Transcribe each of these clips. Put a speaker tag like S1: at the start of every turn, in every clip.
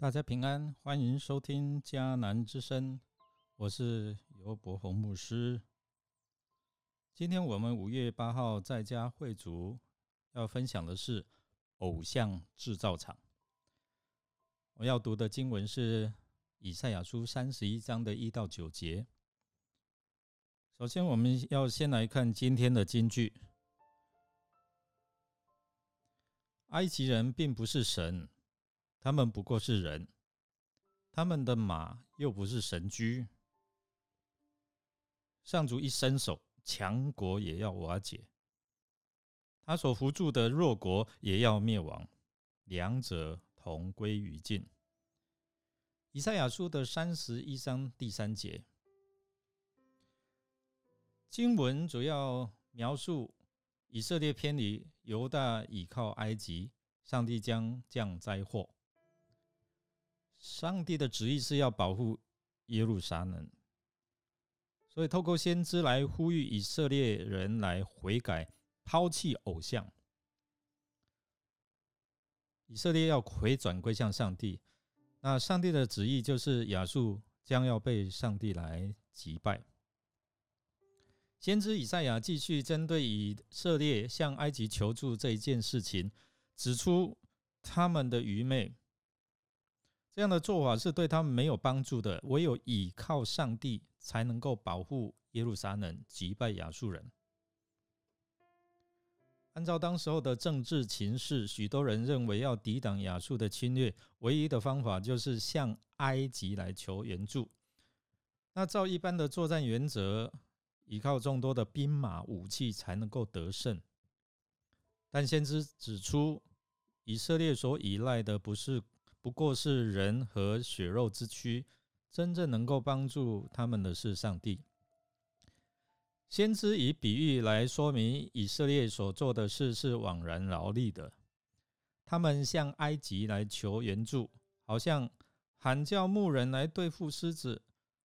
S1: 大家平安，欢迎收听迦南之声，我是尤伯宏牧师。今天我们五月八号在家会主要分享的是偶像制造厂。我要读的经文是以赛亚书三十一章的一到九节。首先，我们要先来看今天的金句：埃及人并不是神。他们不过是人，他们的马又不是神驹。上主一伸手，强国也要瓦解；他所扶助的弱国也要灭亡，两者同归于尽。以赛亚书的三十一章第三节，经文主要描述以色列偏离，犹大倚靠埃及，上帝将降灾祸。上帝的旨意是要保护耶路撒冷，所以透过先知来呼吁以色列人来悔改，抛弃偶像。以色列要回转归向上帝，那上帝的旨意就是亚述将要被上帝来击败。先知以赛亚继续针对以色列向埃及求助这一件事情，指出他们的愚昧。这样的做法是对他们没有帮助的，唯有倚靠上帝才能够保护耶路撒冷，击败亚述人。按照当时候的政治情势，许多人认为要抵挡亚述的侵略，唯一的方法就是向埃及来求援助。那照一般的作战原则，依靠众多的兵马武器才能够得胜。但先知指出，以色列所依赖的不是。不过是人和血肉之躯，真正能够帮助他们的是上帝。先知以比喻来说明以色列所做的事是枉然劳力的。他们向埃及来求援助，好像喊叫牧人来对付狮子，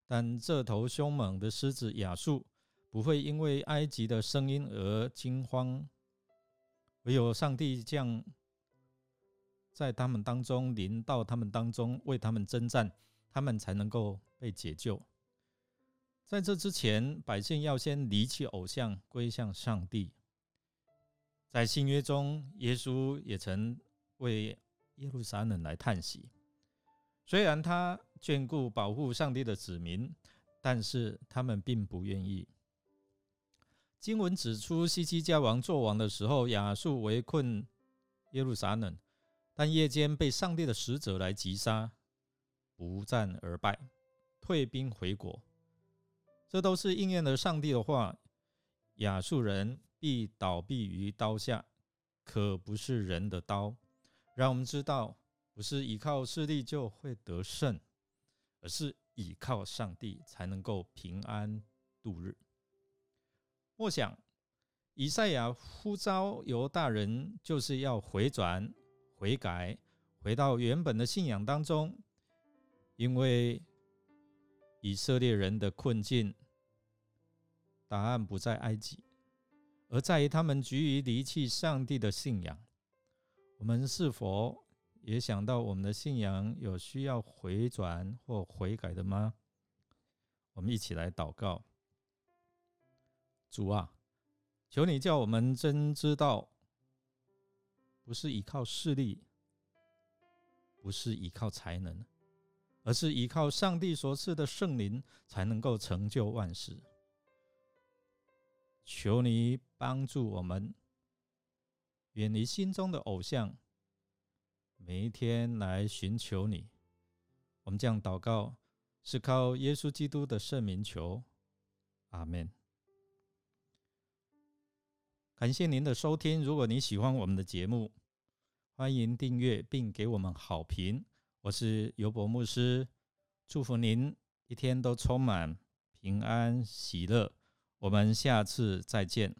S1: 但这头凶猛的狮子亚述不会因为埃及的声音而惊慌，唯有上帝降。在他们当中临到他们当中为他们征战，他们才能够被解救。在这之前，百姓要先离弃偶像，归向上帝。在新约中，耶稣也曾为耶路撒冷来叹息。虽然他眷顾保护上帝的子民，但是他们并不愿意。经文指出，西西家王作王的时候，亚述围困耶路撒冷。但夜间被上帝的使者来击杀，不战而败，退兵回国。这都是应验了上帝的话：亚述人必倒闭于刀下，可不是人的刀。让我们知道，不是依靠势力就会得胜，而是依靠上帝才能够平安度日。默想以赛亚呼召犹大人，就是要回转。悔改，回到原本的信仰当中，因为以色列人的困境，答案不在埃及，而在于他们急于离弃上帝的信仰。我们是否也想到我们的信仰有需要回转或悔改的吗？我们一起来祷告：主啊，求你叫我们真知道。不是依靠势力，不是依靠才能，而是依靠上帝所赐的圣灵，才能够成就万事。求你帮助我们，远离心中的偶像，每一天来寻求你。我们这样祷告，是靠耶稣基督的圣名求。阿门。感谢您的收听。如果您喜欢我们的节目，欢迎订阅并给我们好评。我是尤博牧师，祝福您一天都充满平安喜乐。我们下次再见。